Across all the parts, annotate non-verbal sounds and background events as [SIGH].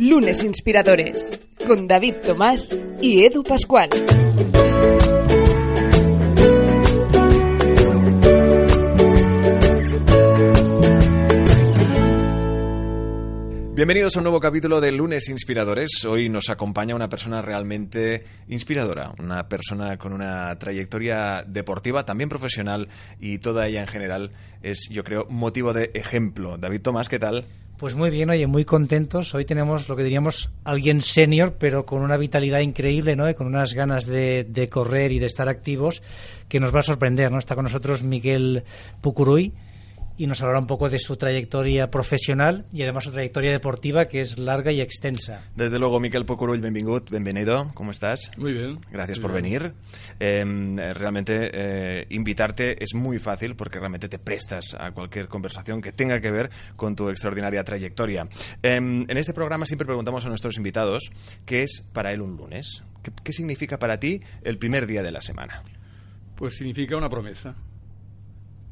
Lunes Inspiradores con David Tomás y Edu Pascual. Bienvenidos a un nuevo capítulo de Lunes Inspiradores. Hoy nos acompaña una persona realmente inspiradora, una persona con una trayectoria deportiva, también profesional y toda ella en general es, yo creo, motivo de ejemplo. David Tomás, ¿qué tal? Pues muy bien, oye, muy contentos. Hoy tenemos lo que diríamos alguien senior, pero con una vitalidad increíble, ¿no? Con unas ganas de, de correr y de estar activos que nos va a sorprender, ¿no? Está con nosotros Miguel Pucuruy y nos hablará un poco de su trayectoria profesional y además su trayectoria deportiva que es larga y extensa. Desde luego, Miquel Pocurull, benvingut, bienvenido, ¿cómo estás? Muy bien. Gracias Muy por bien. venir. Eh, realmente eh, invitarte es muy fácil porque realmente te prestas a cualquier conversación que tenga que ver con tu extraordinaria trayectoria. Eh, en este programa siempre preguntamos a nuestros invitados qué es para él un lunes. ¿Qué, qué significa para ti el primer día de la semana? Pues significa una promesa.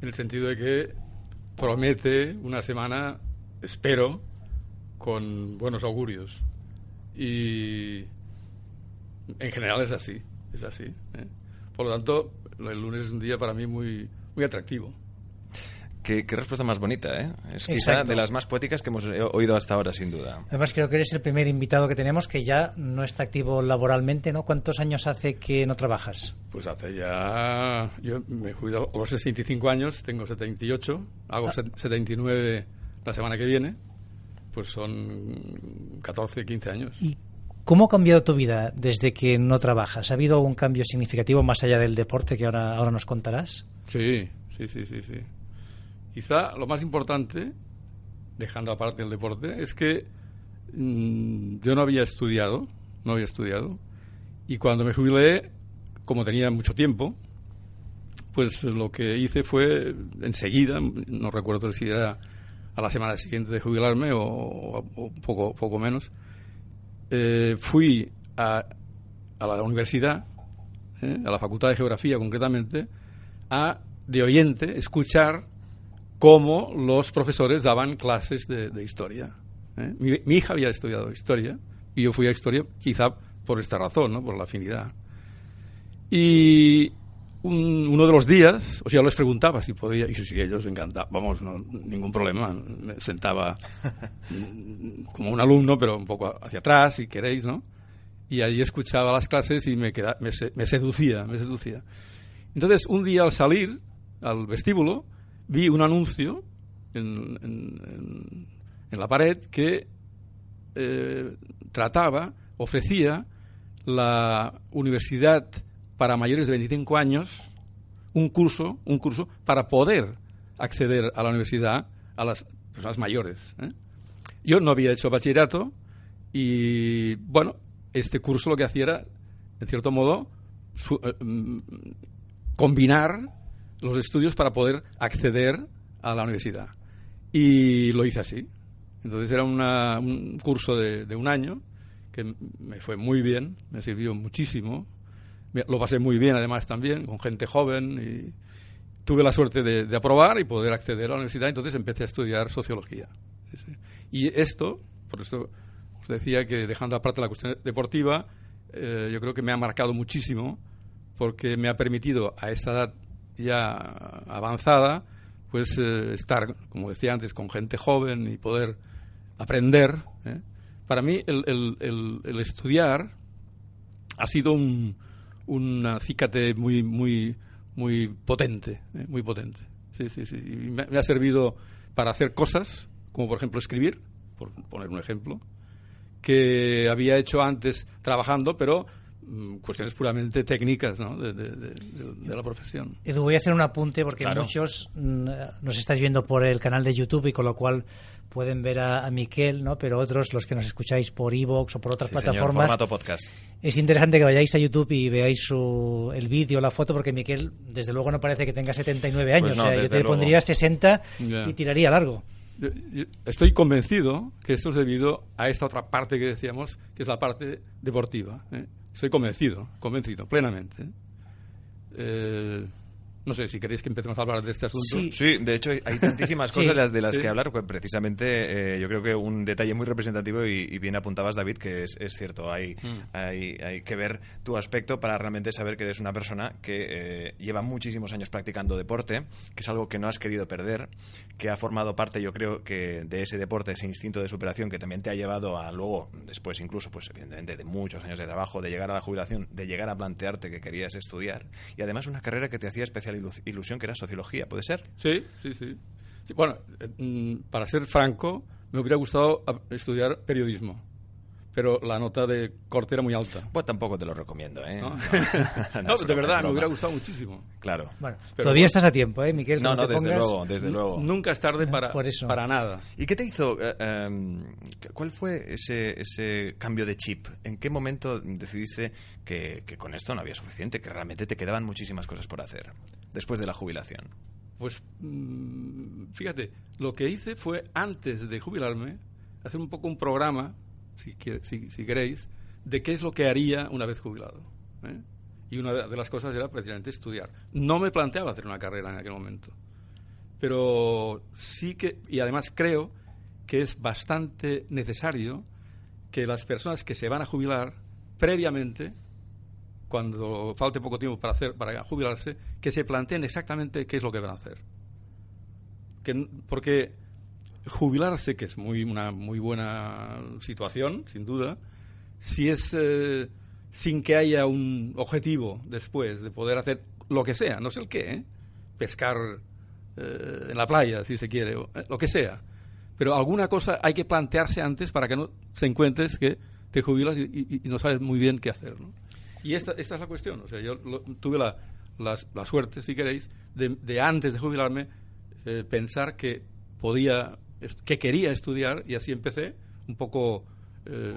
En el sentido de que promete una semana, espero, con buenos augurios. Y en general es así, es así. ¿eh? Por lo tanto, el lunes es un día para mí muy, muy atractivo. Qué, qué respuesta más bonita, ¿eh? Es quizá Exacto. de las más poéticas que hemos oído hasta ahora, sin duda. Además creo que eres el primer invitado que tenemos que ya no está activo laboralmente, ¿no? ¿Cuántos años hace que no trabajas? Pues hace ya. Yo me he jubilado a los 65 años, tengo 78, hago Ah. set- 79 la semana que viene. Pues son 14, 15 años. ¿Y cómo ha cambiado tu vida desde que no trabajas? ¿Ha habido algún cambio significativo más allá del deporte que ahora, ahora nos contarás? Sí, sí, sí, sí, sí. Quizá lo más importante, dejando aparte el deporte, es que mm, yo no había estudiado, no había estudiado, y cuando me jubilé, como tenía mucho tiempo, pues lo que hice fue enseguida, no recuerdo si era a la semana siguiente de jubilarme o, poco, poco menos, eh, fui a, a la universidad, ¿eh? a la Facultad de Geografía concretamente, a de oyente escuchar cómo los profesores daban clases de, de historia. ¿eh? Mi, mi hija había estudiado historia y yo fui a historia quizá por esta razón, ¿no? por la afinidad. Y un- uno de los días, o sea, les preguntaba si podía, y sí, ellos encantaban, vamos, no, ningún problema, me sentaba [LAUGHS] como un alumno, pero un poco hacia atrás, si queréis, ¿no? Y allí escuchaba las clases y me, queda- me, me seducía, me seducía. Entonces, un día al salir al vestíbulo, vi un anuncio en, la pared que eh, trataba, ofrecía la Universidad para mayores de 25 años un curso, un curso para poder acceder a la universidad a las personas mayores. ¿eh? Yo no había hecho bachillerato y, bueno, este curso lo que hacía era, en cierto modo, su- eh, mm, combinar los estudios para poder acceder a la universidad. Y lo hice así. Entonces era una- un curso de, un año que me fue muy bien, me sirvió muchísimo. Lo pasé muy bien además también, con gente joven y tuve la suerte de, aprobar y poder acceder a la universidad, entonces empecé a estudiar sociología. Y esto, por eso os decía que dejando aparte la cuestión deportiva, eh, yo creo que me ha marcado muchísimo porque me ha permitido a esta edad ya avanzada, pues eh, estar, como decía antes, con gente joven y poder aprender. ¿eh? Para mí el, el- el- el estudiar ha sido un, un acicate muy, muy, muy potente, ¿eh? muy potente. Sí, sí, sí. Y me, ha servido para hacer cosas, como por ejemplo escribir, por poner un ejemplo, que había hecho antes trabajando, pero cuestiones puramente técnicas ¿no? de, de- de- de la profesión. Edu, voy a hacer un apunte porque Claro. muchos mm, nos estáis viendo por el canal de YouTube y con lo cual pueden ver a, a Miquel, ¿no? Pero otros, los que nos escucháis por Evox o por otras Sí, plataformas, podcast. es interesante que vayáis a YouTube y veáis su, el vídeo, la foto, porque Miquel, desde luego, no parece que tenga 79 años. Pues no, o sea, yo te luego. pondría 60 Ya. y tiraría largo. Yo- yo Estoy convencido que esto es debido a esta otra parte que decíamos, que es la parte deportiva. ¿eh? Estoy convencido, convencido, plenamente. ¿eh? No sé si queréis que empecemos a hablar de este asunto. Sí. Sí, de hecho hay- tantísimas [LAUGHS] Sí. cosas las de las Sí. que hablar, pues precisamente eh, yo creo que un detalle muy representativo y, y bien apuntabas David, que es, es cierto, hay, Mm. hay, hay que ver tu aspecto para realmente saber que eres una persona que eh, lleva muchísimos años practicando deporte, que es algo que no has querido perder, que ha formado parte yo creo que de ese deporte, ese instinto de superación que también te ha llevado a luego, después incluso, pues evidentemente de muchos años de trabajo, de llegar a la jubilación, de llegar a plantearte que querías estudiar y además una carrera que te hacía especial ilu- ilusión que era sociología, ¿puede ser? Sí, sí, sí. Bueno, eh, mm, para ser franco, me hubiera gustado estudiar periodismo, pero la nota de corte era muy alta. Pues tampoco te lo recomiendo, ¿eh? ¿no? No, [LAUGHS] No, es de verdad, me hubiera gustado muchísimo. Claro. Bueno, Pero todavía bueno. estás a tiempo, ¿eh, Miquel? No, no, desde pongas- luego, desde luego. Nunca es tarde para, Por eso. para nada. ¿Y qué te hizo? eh, em, ¿Cuál fue ese, ese cambio de chip? ¿En qué momento decidiste que, que con esto no había suficiente, que realmente te quedaban muchísimas cosas por hacer después de la jubilación? Pues mm, fíjate, lo que hice fue antes de jubilarme hacer un poco un programa, si, queréis, de qué es lo que haría una vez jubilado. ¿eh? Y una de las cosas era precisamente estudiar. No me planteaba hacer una carrera en aquel momento, pero sí que, y además creo que es bastante necesario que las personas que se van a jubilar previamente cuando falte poco tiempo para hacer para jubilarse, que se planteen exactamente qué es lo que van a hacer. Que, porque jubilarse, que es muy una muy buena situación, sin duda, si es eh, sin que haya un objetivo después de poder hacer lo que sea, no sé el qué, ¿eh? pescar eh, en la playa, si se quiere, eh, lo que sea. Pero alguna cosa hay que plantearse antes para que no se encuentres que te jubilas y, no sabes muy bien qué hacer. ¿no? Y esta, esta es la cuestión. O sea, yo tuve la, las- la suerte, si queréis, de, de antes de jubilarme pensar que podía, que quería estudiar y así empecé un poco eh,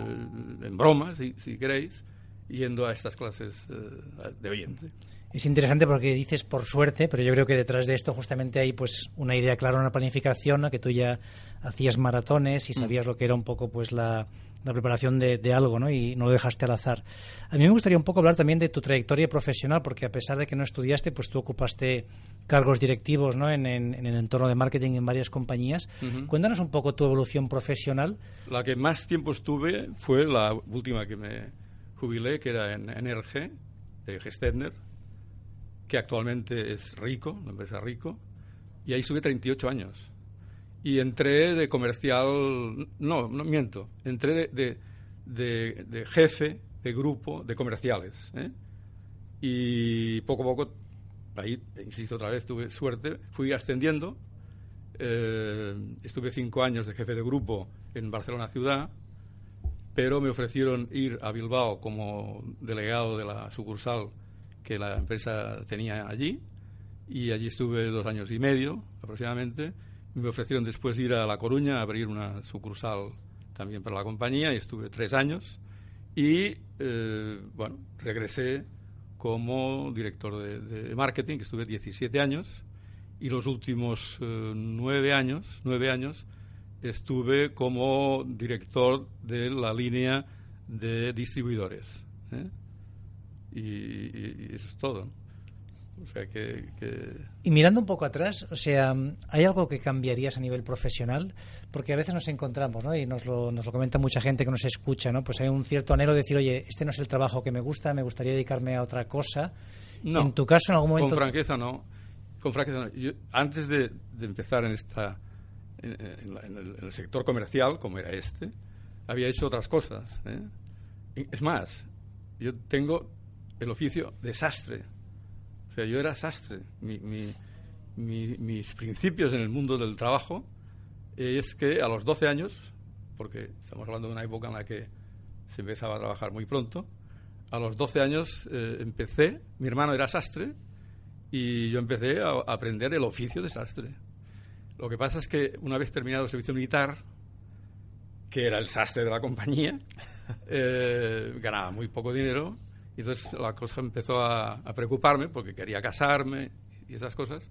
en broma, si, si queréis, yendo a estas clases eh, de oyente. Es interesante porque dices por suerte, pero yo creo que detrás de esto justamente hay pues una idea clara, una planificación, ¿no? que tú ya hacías maratones y sabías lo que era un poco pues la, la preparación de, de algo, ¿no? Y no lo dejaste al azar. A mí me gustaría un poco hablar también de tu trayectoria profesional, porque a pesar de que no estudiaste, pues tú ocupaste cargos directivos, ¿no? En, en- en el entorno de marketing en varias compañías. Ujú. Cuéntanos un poco tu evolución profesional. La que más tiempo estuve fue la última que me jubilé, que era en NRG, de Gestetner, que actualmente es Rico, una empresa Rico, y ahí estuve 38 años. Y entré de comercial, no, no miento, entré de, de, de- de jefe de grupo de comerciales. ¿eh? Y poco a poco, ahí, insisto otra vez, tuve suerte, fui ascendiendo. eh, estuve cinco años de jefe de grupo en Barcelona ciudad, pero me ofrecieron ir a Bilbao como delegado de la sucursal que la empresa tenía allí y allí estuve dos años y medio aproximadamente. Me ofrecieron después ir a La Coruña a abrir una sucursal también para la compañía y estuve tres años y eh, bueno, regresé como director de, marketing, que estuve 17 años y los últimos eh, nueve años, nueve años estuve como director de la línea de distribuidores. ¿eh? Y eso es todo. O sea que, que- Y mirando un poco atrás, o sea, ¿hay algo que cambiarías a nivel profesional? Porque a veces nos encontramos, ¿no? Y nos lo, nos lo comenta mucha gente que nos escucha, ¿no? Pues hay un cierto anhelo de decir, oye, este no es el trabajo que me gusta, me gustaría dedicarme a otra cosa. No. En tu caso, en algún momento... Con franqueza no. Con franqueza no. Yo, antes de, de empezar en esta en, en la- en el, en el sector comercial, como era este, había hecho otras cosas. ¿eh? Es más, yo tengo el oficio de sastre. O sea, yo era sastre. Mi- mi- mi- mis principios en el mundo del trabajo es que a los 12 años, porque estamos hablando de una época en la que se empezaba a trabajar muy pronto, a los 12 años eh, empecé, mi hermano era sastre y yo empecé a, a aprender el oficio de sastre. Lo que pasa es que una vez terminado el servicio militar, que era el sastre de la compañía, [LAUGHS] eh, ganaba muy poco dinero y entonces la cosa empezó a, a preocuparme porque quería casarme y esas cosas.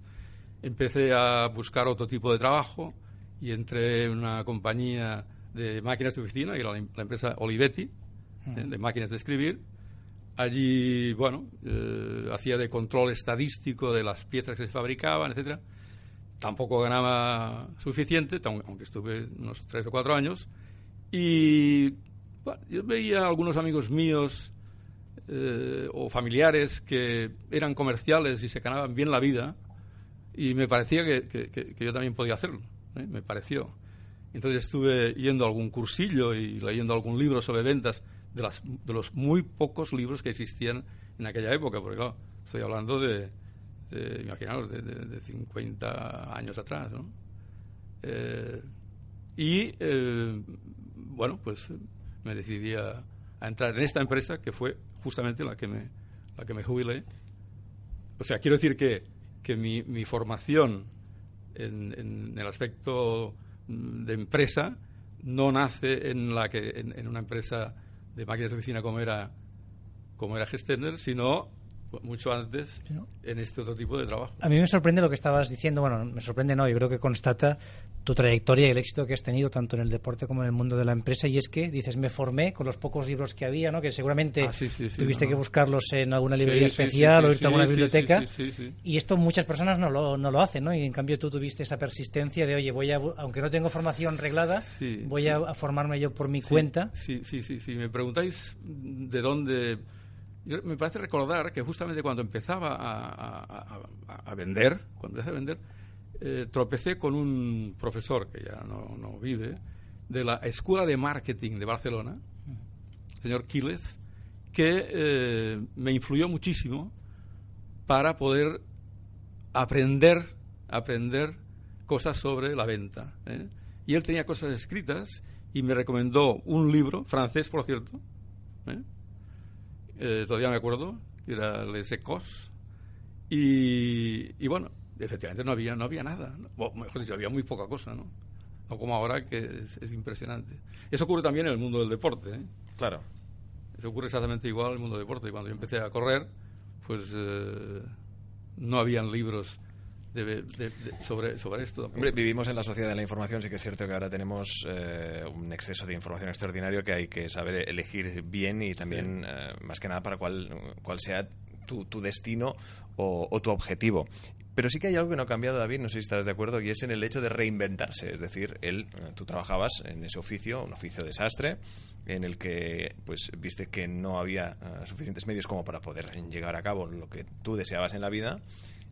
Empecé a buscar otro tipo de trabajo y entré en una compañía de máquinas de oficina, que era la, la empresa Olivetti, eh, de máquinas de escribir. Allí, bueno, eh, hacía de control estadístico de las piezas que se fabricaban, etcétera. Tampoco ganaba suficiente, aunque estuve unos tres o cuatro años. Y bueno, yo veía a algunos amigos míos eh, o familiares que eran comerciales y se ganaban bien la vida y me parecía que, yo también podía hacerlo, ¿eh? me pareció. Entonces estuve yendo a algún cursillo y leyendo algún libro sobre ventas de, los muy pocos libros que existían en aquella época, porque claro, estoy hablando de, de imaginaos, de, de- de 50 años atrás. Eh, y bueno, pues me decidí a entrar en esta empresa que fue justamente la que me, la que me jubilé. O sea, quiero decir que, que mi, mi formación en, en el aspecto mm, de empresa no nace en, la que, en, una empresa de máquinas de oficina como era, como era Gestender, sino mucho antes en este otro tipo de trabajo. A mí me sorprende lo que estabas diciendo, bueno, me sorprende no, yo creo que constata tu trayectoria y el éxito que has tenido tanto en el deporte como en el mundo de la empresa y es que dices, me formé con los pocos libros que había, ¿no? Que seguramente Ah, sí, sí, sí, tuviste no, que buscarlos en alguna librería especial o irte a alguna biblioteca y esto muchas personas no lo, no lo hacen, ¿no? Y en cambio tú tuviste esa persistencia de, oye, voy a, aunque no tengo formación reglada, voy. A, formarme yo por mi cuenta. Sí, sí, sí, sí. Me preguntáis de dónde... yo- me parece recordar que justamente cuando empezaba a, vender, cuando empecé a vender, eh, tropecé con un profesor que ya no, vive, de la Escuela de Marketing de Barcelona, señor Quílez, que eh, me influyó muchísimo para poder aprender, aprender cosas sobre la venta. ¿eh? Y él tenía cosas escritas y me recomendó un libro, francés por cierto, ¿eh? Todavía me acuerdo, que era Les Ecos, y, y bueno, efectivamente no había, no había nada, ¿no? o mejor dicho, había muy poca cosa, ¿no? No como ahora que es, es impresionante. Eso ocurre también en el mundo del deporte, ¿eh? Claro. Eso ocurre exactamente igual en el mundo del deporte. Cuando yo empecé a correr, pues eh, no habían libros de- de- de- sobre, sobre esto. Hombre, vivimos en la sociedad de la información, sí que es cierto que ahora tenemos eh, un exceso de información extraordinario que hay que saber elegir bien y también, eh, más que nada, para cuál, cuál sea tu, tu destino o, o tu objetivo. Pero sí que hay algo que no ha cambiado, David, no sé si estarás de acuerdo, y es en el hecho de reinventarse. Es decir, él, eh, tú trabajabas en ese oficio, un oficio de sastre, en el que pues viste que no había eh, suficientes medios como para poder llegar a cabo lo que tú deseabas en la vida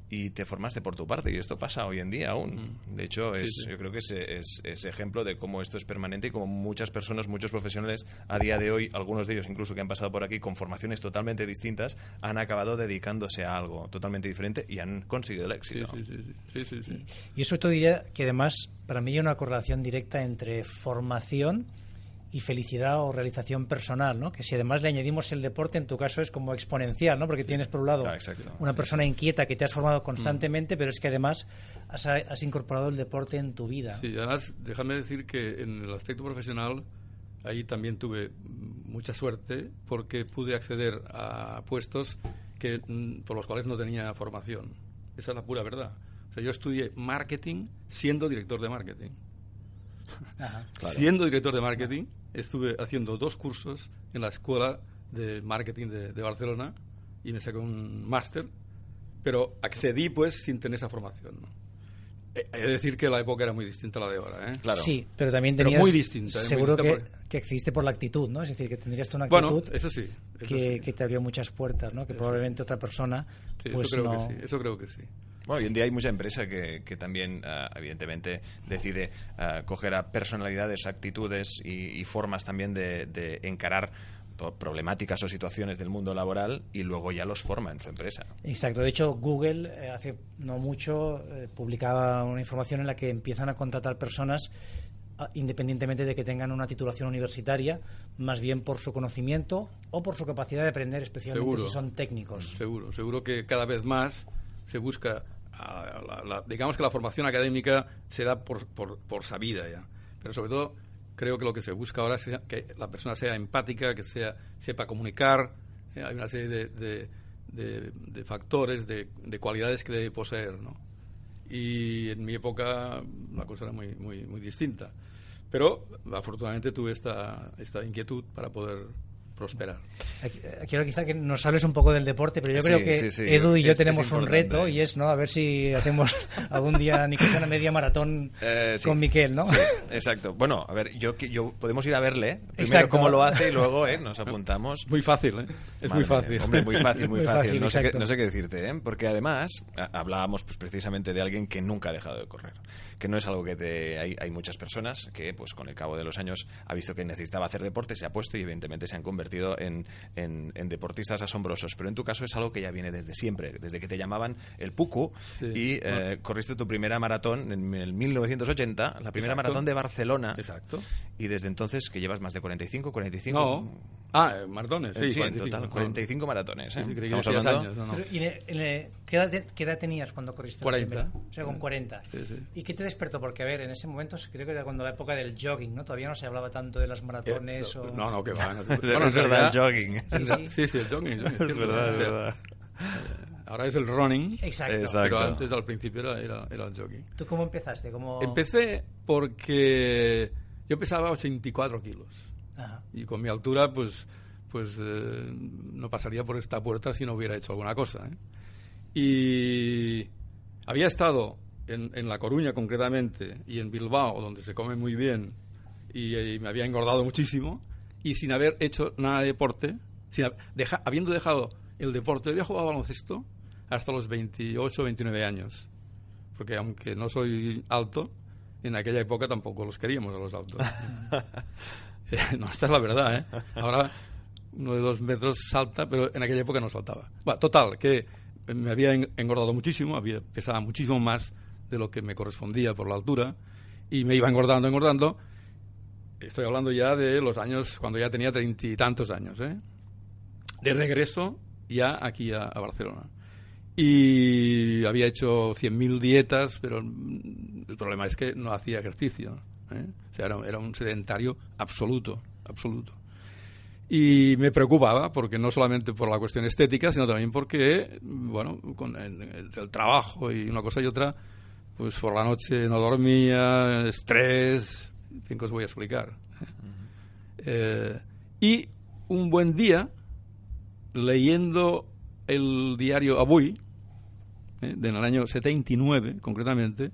y te formaste por tu parte y esto pasa hoy en día aún de hecho es, sí. yo creo que es, es, es ejemplo de cómo esto es permanente y cómo muchas personas muchos profesionales a día de hoy algunos de ellos incluso que han pasado por aquí con formaciones totalmente distintas han acabado dedicándose a algo totalmente diferente y han conseguido el Sí, éxito sí, sí, sí, sí, sí, sí. Y sobre todo diría que además para mí hay una correlación directa entre formación y felicidad o realización personal, ¿no? Que si además le añadimos el deporte, en tu caso es como exponencial, ¿no? Porque tienes por un lado Claro, exacto. una persona inquieta que te has formado constantemente, pero es que además has, has incorporado el deporte en tu vida. Sí, además, déjame decir que en el aspecto profesional, ahí también tuve mucha suerte porque pude acceder a puestos que, mm, por los cuales no tenía formación. Esa es la pura verdad. O sea, yo estudié marketing siendo director de marketing. Ajá. Siendo director de marketing, estuve haciendo dos cursos en la escuela de marketing de, de Barcelona y me saqué un máster, pero accedí pues sin tener esa formación. ¿no? He de decir que la época era muy distinta a la de ahora. ¿eh? Claro. Sí, pero también Pero tenías muy distinta, ¿eh? Muy seguro que, que accediste por la actitud, ¿no? Es decir, que tendrías tú una Bueno, actitud eso sí. Eso que, sí. que te abrió muchas puertas, ¿no? Que Eso probablemente otra persona Sí, pues eso creo no... que sí. Eso creo que sí. Bueno, hoy en día hay mucha empresa que, que también, ah, evidentemente, decide ah, coger a personalidades, actitudes y, y formas también de, de encarar problemáticas o situaciones del mundo laboral y luego ya los forma en su empresa. Exacto. De hecho, Google eh, hace no mucho eh, publicaba una información en la que empiezan a contratar personas independientemente de que tengan una titulación universitaria, más bien por su conocimiento o por su capacidad de aprender, especialmente si son técnicos. Seguro, seguro que cada vez más se busca, digamos que la formación académica se da por, por, sabida ya, pero sobre todo creo que lo que se busca ahora es que la persona sea empática, que sea sepa comunicar, eh, hay una serie de, de, factores, de, cualidades que debe poseer, ¿no? Y en mi época la cosa era muy, muy, muy distinta. Pero afortunadamente tuve esta, esta inquietud para poder prosperar. Quiero quizá que nos hables un poco del deporte, pero yo creo que Edu y yo tenemos un reto y es no a ver si hacemos [LAUGHS] algún día ni que sea una media maratón eh, con Miquel, ¿no? exacto. Bueno, a ver, yo, yo podemos ir a verle primero cómo lo hace y luego ¿eh? nos apuntamos. Muy fácil, ¿eh? Es muy fácil. Hombre, muy fácil, muy, [LAUGHS] fácil. no, sé qué, no, sé qué, decirte, ¿eh? Porque además hablábamos pues, precisamente de alguien que nunca ha dejado de correr, que no es algo que te, hay, hay muchas personas que pues con el cabo de los años ha visto que necesitaba hacer deporte, se ha puesto y evidentemente se han convertido en, en, deportistas asombrosos, pero en tu caso es algo que ya viene desde siempre, desde que te llamaban el Pucu y eh, corriste tu primera maratón en el 1980, la primera maratón de Barcelona. Exacto. Y desde entonces que llevas más de 45, 45. No. Ah, eh, maratones, sí, sí 45, total, 45 maratones. ¿eh? Estamos hablando... años. No, no. ¿y ¿qué, edad, tenías cuando corriste 40. La o sea, con 40. ¿Y qué te despertó? Porque, a ver, en ese momento creo que era cuando la época del jogging, ¿no? Todavía no se hablaba tanto de las maratones. Eh, o... No, no, que va. [LAUGHS] bueno, es verdad, el jogging. [LAUGHS] Sí, sí, el jogging. es verdad, es verdad. Ahora es el running. Exacto. Pero antes, al principio, era, era, el jogging. ¿Tú cómo empezaste? ¿Cómo... Empecé porque yo pesaba 84 kilos. Ajá. Y con mi altura, pues, pues eh, no pasaría por esta puerta si no hubiera hecho alguna cosa. ¿eh? Y había estado en, en, La Coruña concretamente y en Bilbao, donde se come muy bien, y, y me había engordado muchísimo, y sin haber hecho nada de deporte, habiendo dejado el deporte, había jugado baloncesto hasta los 28 29 años. Porque aunque no soy alto, en aquella época tampoco los queríamos a los altos. [LAUGHS] [LAUGHS] no, esta es la verdad, ¿eh? Ahora uno de dos metros salta, pero en aquella época no saltaba. Total, que me había engordado muchísimo, había, pesaba muchísimo más de lo que me correspondía por la altura, y me iba engordando, engordando. Estoy hablando ya de los años cuando ya tenía treinta y tantos años, ¿eh? de regreso ya aquí a, Barcelona. Y había hecho 100.000 dietas, pero el problema es que no hacía ejercicio. ¿Eh? O sea, era, un sedentario absoluto, absoluto. Y me preocupaba, porque no solamente por la cuestión estética, sino también porque, bueno, con el, trabajo y una cosa y otra, pues por la noche no dormía, estrés, en fin, que os voy a explicar. ¿eh? Eh, y un buen día, leyendo el diario Abuy, ¿eh? en el año 79 concretamente,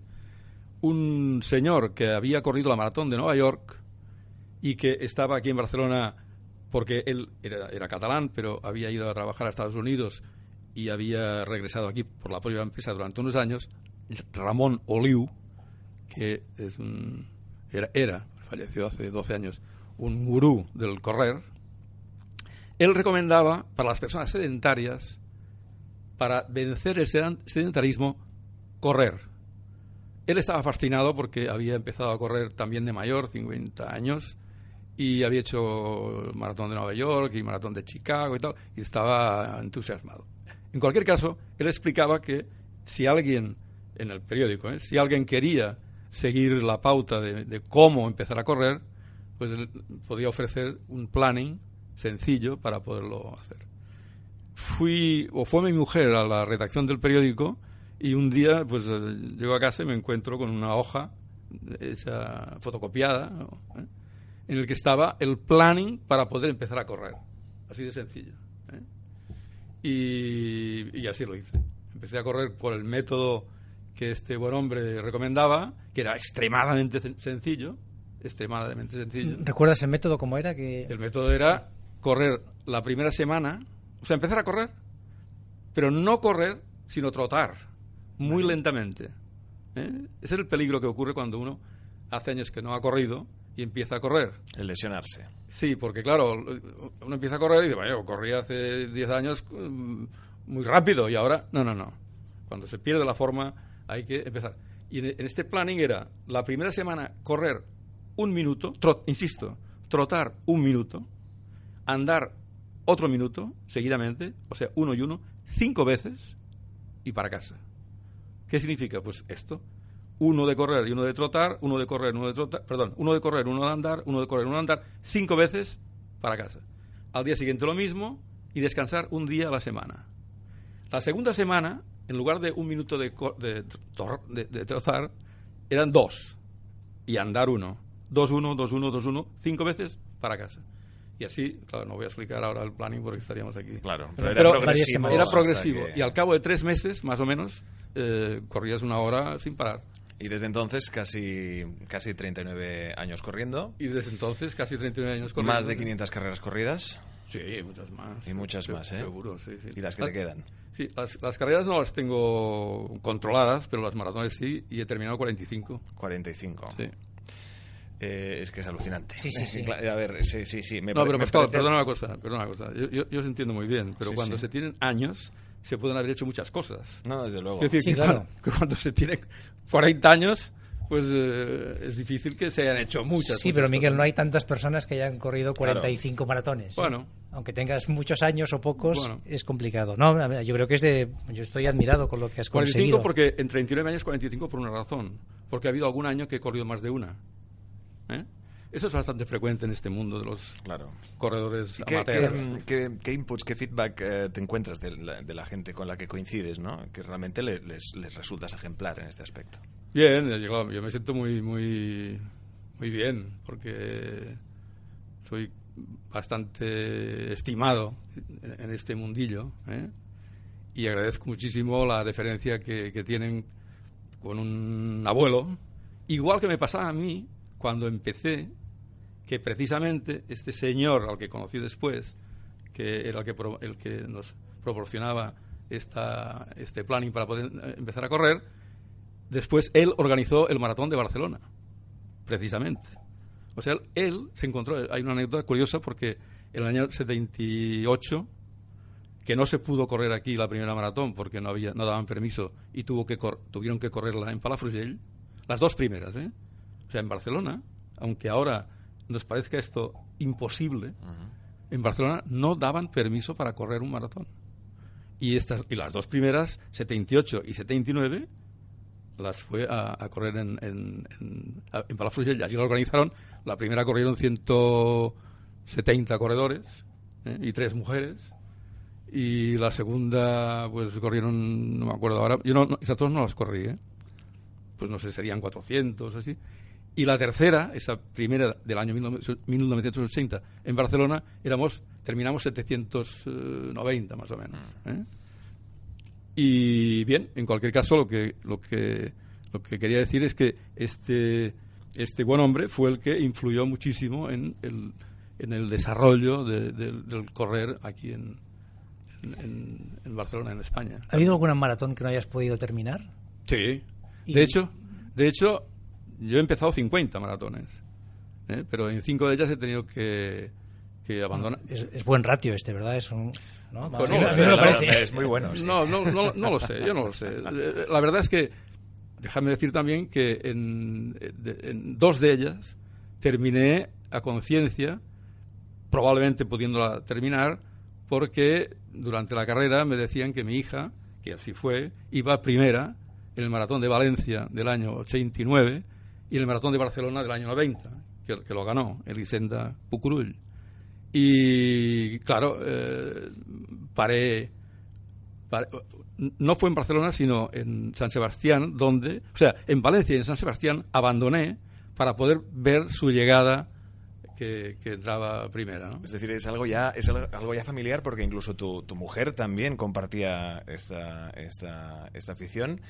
un señor que había corrido la maratón de Nueva York y que estaba aquí en Barcelona porque él era, catalán, pero había ido a trabajar a Estados Unidos y había regresado aquí por la propia empresa durante unos años, Ramón Oliu, que es un, era, era, falleció hace 12 años, un gurú del correr, él recomendaba para las personas sedentarias, para vencer el sedentarismo, correr. Él estaba fascinado porque había empezado a correr también de mayor, 50 años, y había hecho maratón de Nueva York y maratón de Chicago y tal, y estaba entusiasmado. En cualquier caso, él explicaba que si alguien, en el periódico, ¿eh? si alguien quería seguir la pauta de, cómo empezar a correr, pues podía ofrecer un planning sencillo para poderlo hacer. Fui, o fue mi mujer a la redacción del periódico y un día pues eh, llego a casa y me encuentro con una hoja esa fotocopiada ¿Eh? en el que estaba el planning para poder empezar a correr así de sencillo ¿eh? y, y, así lo hice empecé a correr por el método que este buen hombre recomendaba que era extremadamente sencillo extremadamente sencillo ¿recuerdas el método cómo era? que el método era correr la primera semana, o sea, empezar a correr, pero no correr, sino trotar, muy lentamente. ¿eh? Ese es el peligro que ocurre cuando uno hace años que no ha corrido y empieza a correr. El lesionarse. Sí, porque claro, uno empieza a correr y dice, bueno, yo corrí hace 10 años mm, muy rápido y ahora, no, no, no. Cuando se pierde la forma hay que empezar. Y en este planning era la primera semana correr un minuto, trot, insisto, trotar un minuto, andar otro minuto seguidamente, o sea, uno y uno, cinco veces y para casa. ¿Qué significa? Pues esto. Uno de correr y uno de trotar, uno de correr, uno de trotar, perdón, uno de correr, uno de andar, uno de correr, uno de andar, cinco veces para casa. Al día siguiente lo mismo y descansar un día a la semana. La segunda semana, en lugar de un minuto de, de, de, trozar, eran dos y andar uno. Dos, uno, dos, uno, dos, uno, cinco veces para casa. Y así, claro, no voy a explicar ahora el planning porque estaríamos aquí. Claro, pero, era progresivo. Era progresivo. Que... Y al cabo de tres meses, más o menos, eh, corrías una hora sin parar. Y desde entonces casi, casi 39 años corriendo. Y desde entonces casi 39 años corriendo. Más de 500 carreras corridas. Sí, muchas más. Y muchas más, ¿eh? Seguro, sí, sí. ¿Y las que las, te quedan? Sí, las, las, carreras no las tengo controladas, pero las maratones sí, y he terminado 45. 45. Sí. Eh, es que es alucinante. Sí, sí, sí. A ver, sí, sí, sí. Me no, pero me Pascal, parece... perdona una cosa, perdona una cosa. Yo, yo, yo os entiendo muy bien, pero Sí, cuando sí. se tienen años, se pueden haber hecho muchas cosas. No, desde luego. Es decir, Sí, que, claro. cuando, [LAUGHS] que cuando se tienen 40 años, pues eh, es difícil que se hayan hecho muchas. Sí, muchas pero Miguel, cosas. no hay tantas personas que hayan corrido 45 maratones. ¿eh? Bueno. Aunque tengas muchos años o pocos, Bueno. es complicado. No, yo creo que es de. Yo estoy admirado con lo que has 45 conseguido. porque en 39 años 45 por una razón. Porque ha habido algún año que he corrido más de una. ¿Eh? Eso es bastante frecuente en este mundo de los Claro. corredores ¿Qué, qué, qué- qué inputs, qué feedback eh, te encuentras de la, de la gente con la que coincides, ¿no? Que realmente le- les, les resultas ejemplar en este aspecto. Bien, yo, me siento muy, muy, muy bien porque soy bastante estimado en, en este mundillo ¿eh? y agradezco muchísimo la deferencia que, que tienen con un abuelo, igual que me pasaba a mí cuando empecé, que precisamente este señor al que conocí después, que era el que, el que nos proporcionaba esta, este planning para poder eh, empezar a correr, Después él organizó el maratón de Barcelona, precisamente. O sea, él, se encontró, hay una anécdota curiosa porque en el año 78, que no se pudo correr aquí la primera maratón porque no había no daban permiso y tuvo que tuvieron que correrla en Palafrugell, las dos primeras, ¿eh? O sea, en Barcelona, aunque ahora nos parezca esto imposible, en Barcelona no daban permiso para correr un maratón. Y, estas, y las dos primeras, 78 y 79, las fue a, a correr en, en, en, en Palafrugell. Allí lo organizaron. La primera corrieron 170 corredores ¿eh? y tres mujeres. Y la segunda, pues corrieron, no me acuerdo ahora. Yo no, no, esas dos no las corrí, ¿eh? Pues no sé, serían 400, así. Y la tercera, esa primera del año 1980 en Barcelona, éramos, terminamos 790 más o menos. ¿eh? Y bien, en cualquier caso, lo que, lo que, lo que quería decir es que este, este buen hombre fue el que influyó muchísimo en el, en el desarrollo de- del- del correr aquí en, en, en- Barcelona, en España. ¿Ha habido alguna maratón que no hayas podido terminar? Sí. Y- De hecho, de hecho, yo he empezado 50 maratones, ¿eh? pero en cinco de ellas he tenido que, que abandonar. Es, es buen ratio este, ¿verdad? Es un, ¿no? Pues parece. es muy bueno. sí. No, no, no, no lo sé, yo no lo sé. Eh, La verdad es que, déjame decir también que en, en dos de ellas terminé a conciencia, probablemente pudiéndola terminar, porque durante la carrera me decían que mi hija, que así fue, iba primera en el maratón de Valencia del año 89 y el maratón de Barcelona del año 90, que, que lo ganó Elisenda Pucurull. Y claro, eh, paré, No fue en Barcelona, sino en San Sebastián, donde. O sea, en Valencia y en San Sebastián abandoné para poder ver su llegada que, que entraba primera. Es decir, es algo ya, es algo ya familiar porque incluso tu, tu mujer también compartía esta, esta, esta afición.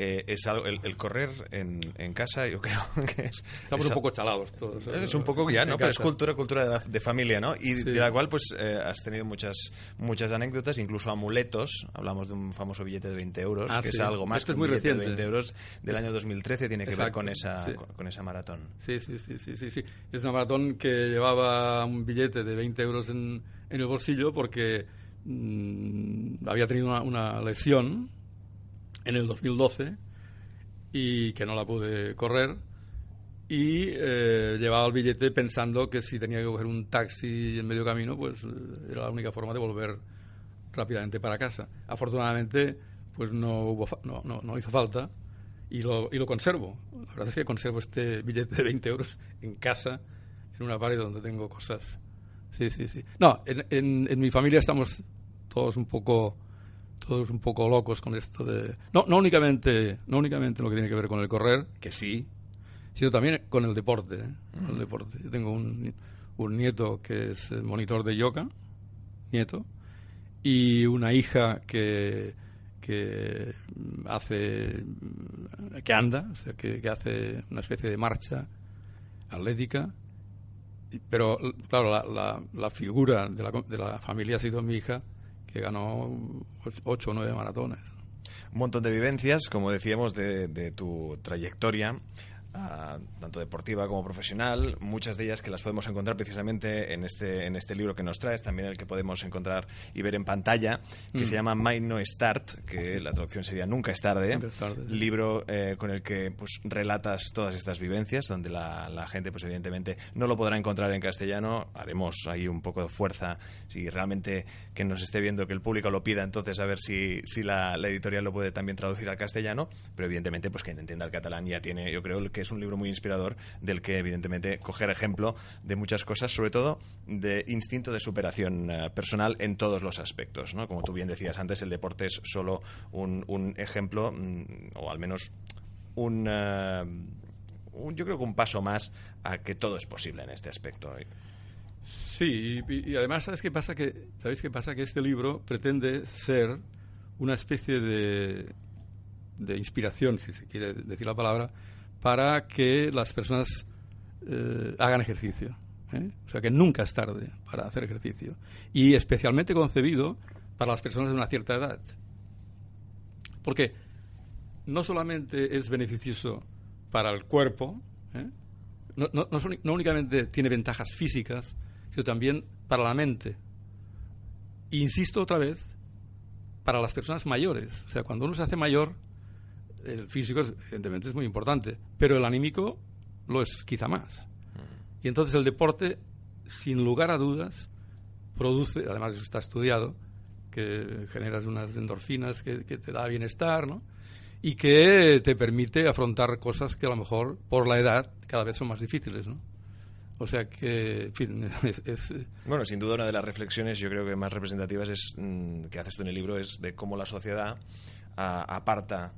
Eh, es algo, el, el correr en, en casa, yo [LAUGHS] creo que es. Estamos es un poco chalados todos. ¿eh? Es un poco ya, ¿no? Pero es cultura, cultura de, la- de familia, ¿no? Y Sí. de la cual, pues, eh, has tenido muchas muchas anécdotas, incluso amuletos. Hablamos de un famoso billete de 20 euros, Ah, que es algo más Este que es un muy billete de reciente. 20 euros del año 2013. Tiene que ver con esa, sí. con, con esa maratón. Sí, sí, sí, sí, sí, sí. Es una maratón que llevaba un billete de 20 euros en, en el bolsillo porque mm, había tenido una, una lesión en el 2012 y que no la pude correr y eh, llevaba el billete pensando que si tenía que coger un taxi en medio camino, pues eh, era la única forma de volver rápidamente para casa. Afortunadamente, pues no, hubo no, no, no, hizo falta y lo, y lo conservo. La verdad es que conservo este billete de 20 euros en casa, en una pared donde tengo cosas. Sí, sí, sí. No, en, en, en mi familia estamos todos un poco todos un poco locos con esto de no no únicamente no únicamente lo que tiene que ver con el correr que sí sino también con el deporte ¿eh? el deporte yo tengo un, un nieto que es monitor de yoga nieto y una hija que que hace que anda o sea que, que hace una especie de marcha atlética pero claro la, la, la figura de la, de la familia ha sido mi hija que ganó ocho o nueve maratones. Un montón de vivencias, como decíamos, de, de tu trayectoria. Uh, tanto deportiva como profesional, muchas de ellas que las podemos encontrar precisamente en este, en este libro que nos traes, también el que podemos encontrar y ver en pantalla, que mm. se llama Mind No Start, que la traducción sería Nunca es tarde, Nunca es tarde sí. libro eh, con el que pues relatas todas estas vivencias, donde la, la, gente pues evidentemente no lo podrá encontrar en castellano, haremos ahí un poco de fuerza, si realmente que nos esté viendo que el público lo pida, entonces a ver si, si la, la editorial lo puede también traducir al castellano, pero evidentemente pues quien entienda el catalán ya tiene, yo creo que es un libro muy inspirador del que evidentemente coger ejemplo de muchas cosas, sobre todo de instinto de superación uh, personal en todos los aspectos. ¿no? Como tú bien decías antes, el deporte es solo un, ejemplo, mm, o al menos un, uh, un, yo creo que un paso más a que todo es posible en este aspecto. Sí, y, y además, ¿sabes qué pasa? Que, ¿Sabéis qué pasa? Que este libro pretende ser una especie de, de inspiración, si se quiere decir la palabra, para que las personas eh, hagan ejercicio. ¿eh? O sea, que nunca es tarde para hacer ejercicio. Y especialmente concebido para las personas de una cierta edad. Porque no solamente es beneficioso para el cuerpo, ¿eh? no, únicamente tiene ventajas físicas, sino también para la mente. Insisto otra vez, para las personas mayores. O sea, cuando uno se hace mayor, el físico evidentemente es muy importante, pero el anímico lo es quizá más. Mm. Y entonces el deporte, sin lugar a dudas, produce, además eso está estudiado, que generas unas endorfinas que, que te da bienestar, ¿no? Y que te permite afrontar cosas que a lo mejor por la edad cada vez son más difíciles, ¿no? O sea que, en fin, [LAUGHS] es, es, Bueno, sin duda una de las reflexiones yo creo que más representativas es mmm, que haces tú en el libro es de cómo la sociedad a, aparta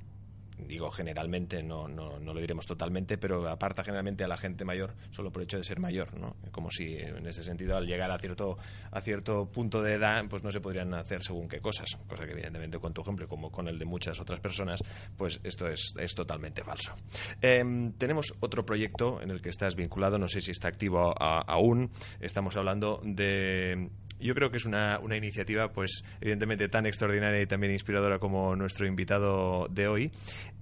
digo generalmente, no, no, no, lo diremos totalmente, pero aparta generalmente a la gente mayor solo por el hecho de ser mayor, ¿no? Como si en ese sentido al llegar a cierto, a cierto punto de edad pues no se podrían hacer según qué cosas, cosa que evidentemente con tu ejemplo como con el de muchas otras personas, pues esto es, es totalmente falso. Eh, tenemos otro proyecto en el que estás vinculado, no sé si está activo aún, estamos hablando de yo creo que es una, una, iniciativa, pues, evidentemente tan extraordinaria y también inspiradora como nuestro invitado de hoy.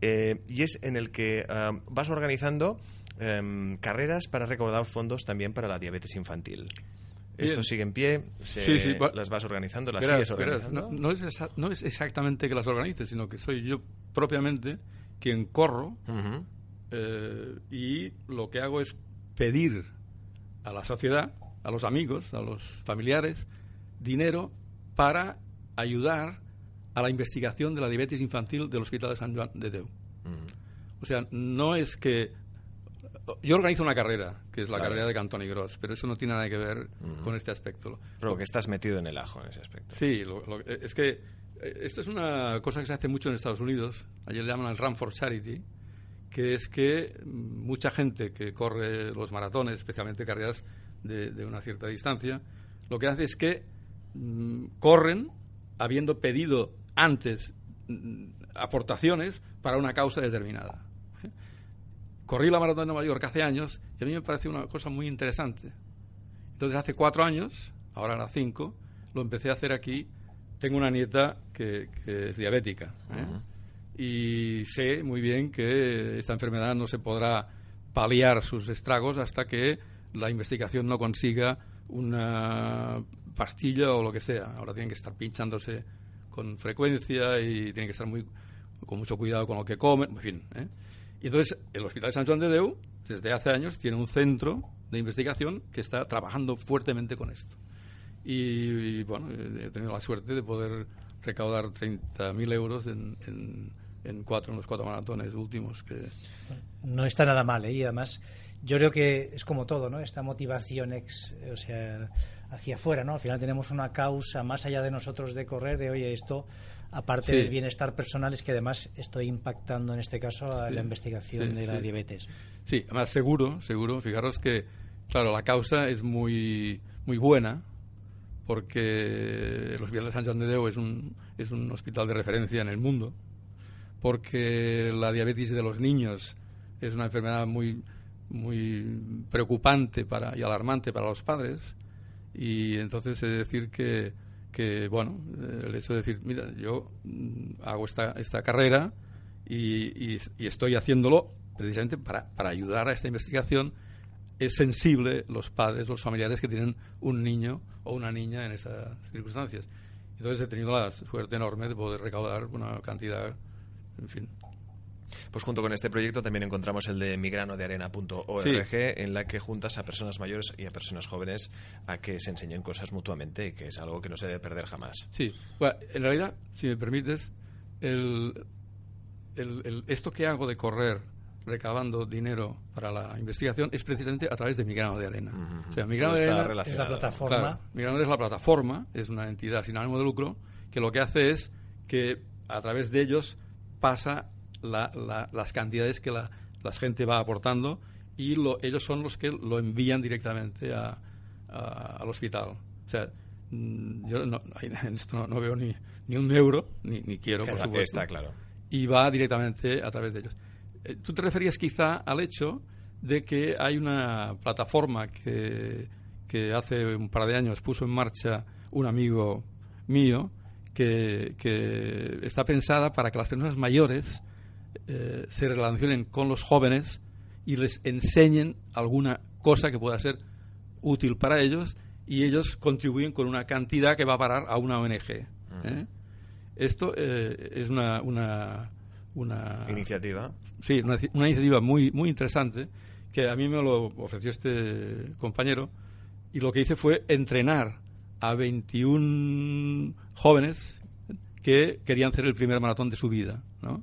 Eh, y es en el que um, vas organizando um, carreras para recaudar fondos también para la diabetes infantil. Bien. Esto sigue en pie, se, sí, sí. las vas organizando, las verás, sigues organizando. Verás, no, no, es esa, no, es exactamente que las organice, sino que soy yo propiamente quien corro uh -huh. eh, y lo que hago es pedir a la sociedad a los amigos, a los familiares, dinero para ayudar a la investigación de la diabetes infantil del Hospital de San Juan de Deu. Mm. O sea, no es que... Yo organizo una carrera, que es la claro. carrera de Cantoni Gross, pero eso no tiene nada que ver mm. con este aspecto. Pero que estás metido en el ajo en ese aspecto. Sí, lo, lo, es que eh, esto es una cosa que se hace mucho en Estados Unidos. Ayer le llaman el Run for Charity, que es que mucha gente que corre los maratones, especialmente carreras de, de, una cierta distancia, lo que hace es que mmm, corren habiendo pedido antes mmm, aportaciones para una causa determinada. ¿eh? Corrí la maratón de Nueva York hace años y a mí me pareció una cosa muy interesante. Entonces hace cuatro años, ahora era cinco, lo empecé a hacer aquí. Tengo una nieta que, que es diabética. ¿eh? Uh -huh. Y sé muy bien que esta enfermedad no se podrá paliar sus estragos hasta que la investigación no consiga una pastilla o lo que sea. Ahora tienen que estar pinchándose con frecuencia y tienen que estar muy con mucho cuidado con lo que comen, en fin. ¿eh? Y entonces el Hospital de San Juan de Deu desde hace años, tiene un centro de investigación que está trabajando fuertemente con esto. Y, bueno, he tenido la suerte de poder recaudar 30.000 euros en, en, en, cuatro, en los cuatro maratones últimos. que No está nada mal, ¿eh? y además yo creo que es como todo, ¿no? Esta motivación ex, o sea, hacia afuera, ¿no? Al final tenemos una causa más allá de nosotros de correr, de oye, esto, aparte Sí. del bienestar personal, es que además estoy impactando en este caso a Sí, la investigación sí, de la diabetes. Sí, además seguro, seguro. Fijaros que, claro, la causa es muy, muy buena porque el Hospital de Sant Joan de Déu es un, es un hospital de referencia en el mundo, porque la diabetes de los niños es una enfermedad muy, muy preocupante para, y alarmante para los padres, y entonces es decir que, que, bueno, el hecho de decir, mira, yo mm, hago esta, esta carrera y, y- y estoy haciéndolo precisamente para, para ayudar a esta investigación, es sensible los padres, los familiares que tienen un niño o una niña en estas circunstancias. Entonces he tenido la suerte enorme de poder recaudar una cantidad, en fin. Pues junto con este proyecto también encontramos el de migranodearena.org, Sí. en la que juntas a personas mayores y a personas jóvenes a que se enseñen cosas mutuamente y que es algo que no se debe perder jamás. Sí, bueno, en realidad, si me permites, el, el- el- esto que hago de correr recabando dinero para la investigación es precisamente a través de Migrano de Arena. O sea, Migrano de Arena Es la plataforma. Claro, Migrano es la plataforma, es una entidad sin ánimo de lucro, que lo que hace es que a través de ellos pasa la- la- las cantidades que la, la gente va aportando y lo- ellos son los que lo envían directamente a- a- al hospital. O sea, mm, yo no, [LAUGHS] en esto no, no veo ni, ni un euro, ni, ni quiero, por supuesto está claro. y va directamente a través de ellos. Eh, Tú te referías quizá al hecho de que hay una plataforma que, que hace un par de años puso en marcha un amigo mío que, que está pensada para que las personas mayores eh, se relacionen con los jóvenes y les enseñen alguna cosa que pueda ser útil para ellos y ellos contribuyen con una cantidad que va a parar a una ONG. ¿eh? Esto eh, es una, una, una Iniciativa. sí, una, una iniciativa muy, muy interesante que a mí me lo ofreció este compañero y lo que hice fue entrenar a 21 jóvenes que querían hacer el primer maratón de su vida, ¿no?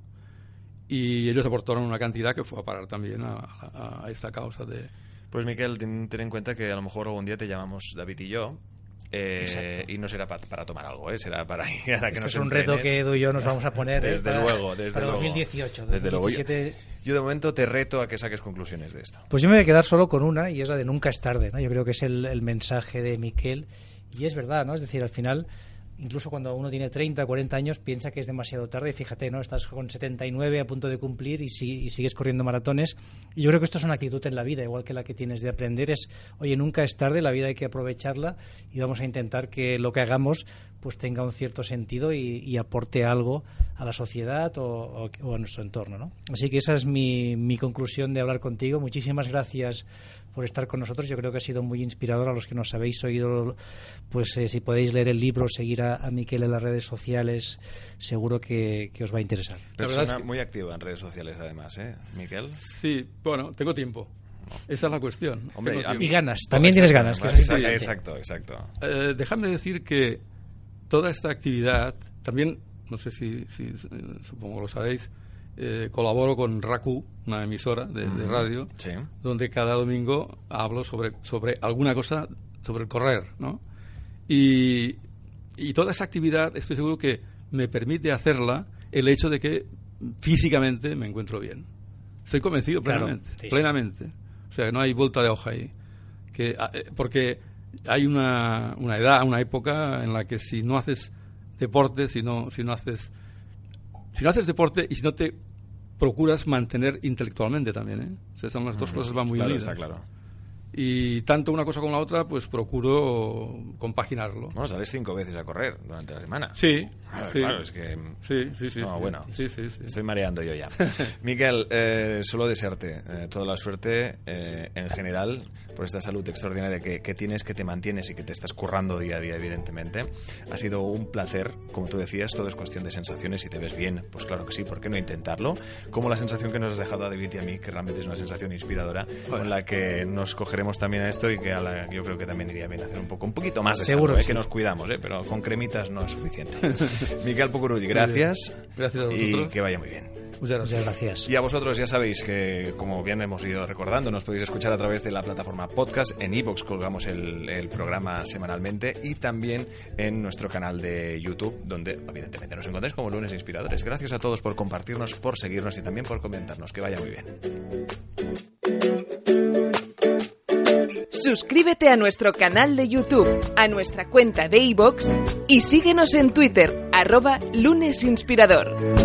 Y ellos aportaron una cantidad que fue a parar también a, a- a esta causa de... Pues Miquel, ten, ten en cuenta que a lo mejor algún día te llamamos David y yo. eh, y no será pa- para tomar algo, ¿eh? será para [LAUGHS] ir a que Este nos es un reto entrenes. que Edu y yo nos vamos a poner ¿eh? Desde para- luego, desde para luego. 2018. Desde luego. Yo- 2017 Yo de momento te reto a que saques conclusiones de esto. Pues yo me voy a quedar solo con una y es la de nunca es tarde, ¿no? Yo creo que es el, el mensaje de Miquel y es verdad, ¿no? Es decir, al final, incluso cuando uno tiene 30, 40 años, piensa que es demasiado tarde fíjate, ¿no? Estás con 79 a punto de cumplir y, si- y sigues corriendo maratones. Y yo creo que esto es una actitud en la vida, igual que la que tienes de aprender, es, oye, nunca es tarde, la vida hay que aprovecharla y vamos a intentar que lo que hagamos pues tenga un cierto sentido y, aporte algo a la sociedad o, a nuestro entorno. ¿no? Así que esa es mi conclusión de hablar contigo. Muchísimas gracias por estar con nosotros. Yo creo que ha sido muy inspirador a los que nos habéis oído. Pues eh, si podéis leer el libro, seguir a, a Miquel en las redes sociales, seguro que, que os va a interesar. Persona es que- muy activa en redes sociales, además, ¿eh, Miquel? Sí, bueno, tengo tiempo. Esta es la cuestión. Hombre. Y ganas, también tienes ganas. Que es Exacto, exacto, exacto. Eh, dejadme decir que toda esta actividad, también, no sé si, si, supongo lo sabéis, eh, colaboro con RACU, una emisora de, radio, Sí. donde cada domingo hablo sobre, sobre alguna cosa sobre el correr, ¿no? Y, y toda esa actividad, estoy seguro que me permite hacerla el hecho de que físicamente me encuentro bien. Estoy convencido Claro, plenamente, sí, sí. plenamente. O sea, no hay vuelta de hoja ahí. Que, ah, eh, porque hay una, una edad, una época en la que si no haces deporte, si no, si no haces si no haces deporte y si no te procuras mantener intelectualmente también, ¿eh? O sea, son las dos cosas van muy claro, unidas. está claro. y tanto una cosa como la otra, pues procuro compaginarlo. Bueno, sales cinco veces a correr durante la semana. Sí, Claro, sí. claro, es que... Sí, sí, sí. No, sí. bueno, Sí, sí, sí. estoy mareando yo ya. [LAUGHS] Miquel, eh, solo desearte eh, toda la suerte eh, en general por esta salud extraordinaria que, que tienes, que te mantienes y que te estás currando día a día, evidentemente. Ha sido un placer, como tú decías, todo es cuestión de sensaciones. Si te ves bien, pues claro que sí, ¿por qué no intentarlo? Como la sensación que nos has dejado a David y a mí, que realmente es una sensación inspiradora, con la que nos cogeremos también a esto y que a la- yo creo que también iría bien hacer un poco, un poquito más de Seguro salud, que eh, que nos cuidamos, eh, pero con cremitas no es suficiente. [LAUGHS] Miquel Pucurulli, gracias. Gracias a Y vosotros. que vaya muy bien. Muchas gracias. Muchas gracias. Y a vosotros ya sabéis que, como bien hemos ido recordando, nos podéis escuchar a través de la plataforma podcast. En iVoox colgamos el, el programa semanalmente y también en nuestro canal de YouTube, donde evidentemente nos encontráis como lunes inspiradores. Gracias a todos por compartirnos, por seguirnos y también por comentarnos. Que vaya muy bien. Suscríbete a nuestro canal de YouTube, a nuestra cuenta de iVoox y síguenos en Twitter, arroba lunesinspirador.